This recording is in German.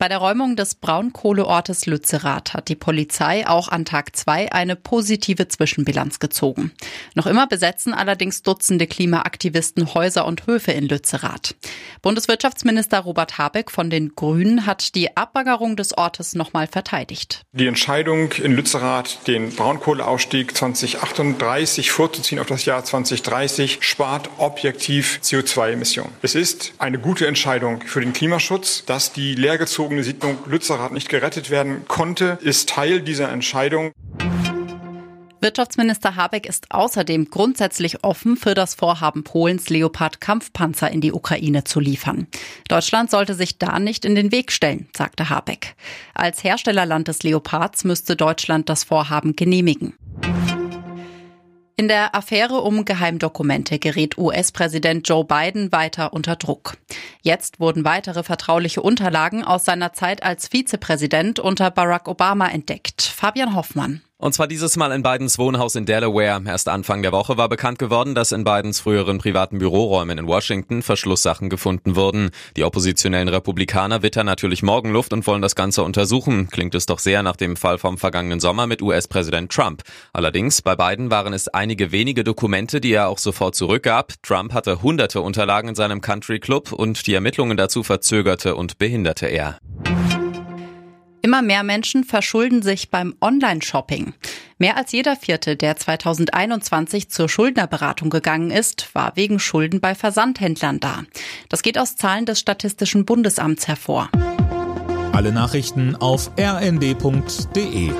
Bei der Räumung des Braunkohleortes Lützerath hat die Polizei auch an Tag zwei eine positive Zwischenbilanz gezogen. Noch immer besetzen allerdings Dutzende Klimaaktivisten Häuser und Höfe in Lützerath. Bundeswirtschaftsminister Robert Habeck von den Grünen hat die Abbaggerung des Ortes nochmal verteidigt. Die Entscheidung in Lützerath, den Braunkohleausstieg 2038 vorzuziehen auf das Jahr 2030, spart objektiv CO2-Emissionen. Es ist eine gute Entscheidung für den Klimaschutz, dass die leergezogene bevorzugsbezogene Siedlung Lützerath nicht gerettet werden konnte, ist Teil dieser Entscheidung. Wirtschaftsminister Habeck ist außerdem grundsätzlich offen für das Vorhaben Polens, Leopard-Kampfpanzer in die Ukraine zu liefern. Deutschland sollte sich da nicht in den Weg stellen, sagte Habeck. Als Herstellerland des Leopards müsste Deutschland das Vorhaben genehmigen. In der Affäre um Geheimdokumente gerät US-Präsident Joe Biden weiter unter Druck. Jetzt wurden weitere vertrauliche Unterlagen aus seiner Zeit als Vizepräsident unter Barack Obama entdeckt. Fabian Hoffmann. Und zwar dieses Mal in Bidens Wohnhaus in Delaware. Erst Anfang der Woche war bekannt geworden, dass in Bidens früheren privaten Büroräumen in Washington Verschlusssachen gefunden wurden. Die oppositionellen Republikaner wittern natürlich Morgenluft und wollen das Ganze untersuchen. Klingt es doch sehr nach dem Fall vom vergangenen Sommer mit US-Präsident Trump. Allerdings, bei Biden waren es einige wenige Dokumente, die er auch sofort zurückgab. Trump hatte hunderte Unterlagen in seinem Country Club und die Ermittlungen dazu verzögerte und behinderte er. Immer mehr Menschen verschulden sich beim Online-Shopping. Mehr als jeder Vierte, der 2021 zur Schuldnerberatung gegangen ist, war wegen Schulden bei Versandhändlern da. Das geht aus Zahlen des Statistischen Bundesamts hervor. Alle Nachrichten auf rnd.de